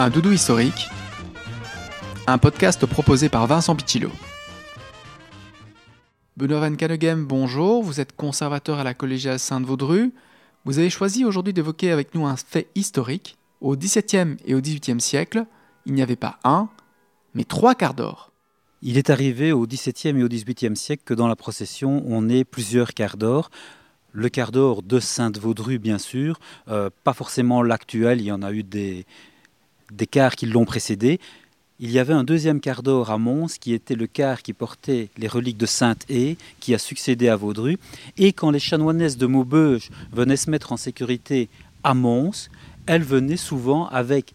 Un doudou historique, un podcast proposé par Vincent Pichillo. Benoît Van Caneghem, bonjour, vous êtes conservateur à la collégiale Sainte-Vaudru. Vous avez choisi aujourd'hui d'évoquer avec nous un fait historique. Au XVIIe et au XVIIIe siècle, il n'y avait pas un, mais trois quarts d'or. Il est arrivé au XVIIe et au XVIIIe siècle que dans la procession, on ait plusieurs quarts d'or. Le quart d'or de Sainte-Vaudru, bien sûr, euh, pas forcément l'actuel, il y en a eu des, des quarts qui l'ont précédé. Il y avait un deuxième quart d'or à Mons, qui était le quart qui portait les reliques de Sainte-Haie, qui a succédé à Vaudru. Et quand les chanoinesses de Maubeuge venaient se mettre en sécurité à Mons, elles venaient souvent avec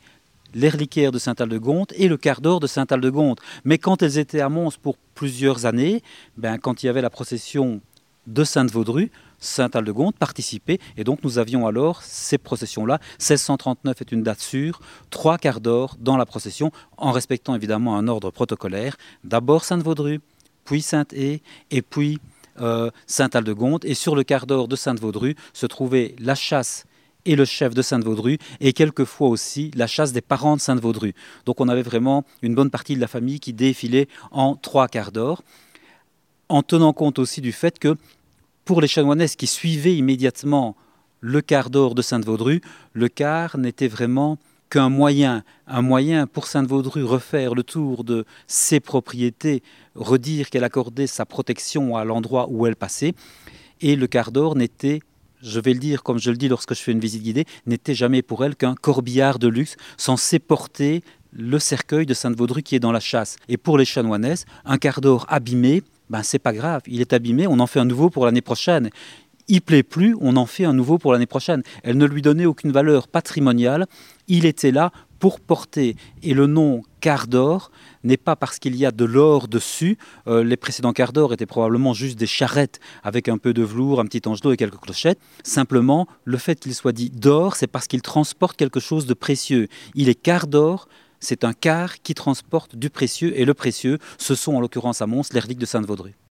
les de Saint-Aldegonde et le quart d'or de Saint-Aldegonde. Mais quand elles étaient à Mons pour plusieurs années, ben, quand il y avait la procession de Sainte-Vaudru, Saint-Aldegonde participait, et donc nous avions alors ces processions-là. 1639 est une date sûre, trois quarts d'or dans la procession, en respectant évidemment un ordre protocolaire. D'abord Sainte-Vaudru, puis Sainte-Haie, et puis euh, Saint-Aldegonde. Et sur le quart d'or de Sainte-Vaudru se trouvait la chasse et le chef de Sainte-Vaudru, et quelquefois aussi la chasse des parents de Sainte-Vaudru. Donc on avait vraiment une bonne partie de la famille qui défilait en trois quarts d'or, en tenant compte aussi du fait que pour les chanoinesses qui suivaient immédiatement le quart d'or de Sainte-Vaudru, le quart n'était vraiment qu'un moyen, un moyen pour Sainte-Vaudru refaire le tour de ses propriétés, redire qu'elle accordait sa protection à l'endroit où elle passait, et le quart d'or n'était je vais le dire comme je le dis lorsque je fais une visite guidée, n'était jamais pour elle qu'un corbillard de luxe censé porter le cercueil de Sainte-Vaudru qui est dans la chasse. Et pour les chanoinesses, un quart d'or abîmé, ben c'est pas grave, il est abîmé, on en fait un nouveau pour l'année prochaine. Il plaît plus, on en fait un nouveau pour l'année prochaine. Elle ne lui donnait aucune valeur patrimoniale, il était là pour porter. Et le nom quart d'or n'est pas parce qu'il y a de l'or dessus. Euh, les précédents quarts d'or étaient probablement juste des charrettes avec un peu de velours, un petit ange d'eau et quelques clochettes. Simplement, le fait qu'il soit dit d'or, c'est parce qu'il transporte quelque chose de précieux. Il est quart d'or, c'est un quart qui transporte du précieux, et le précieux, ce sont en l'occurrence à Mons les reliques de Sainte-Vaudru.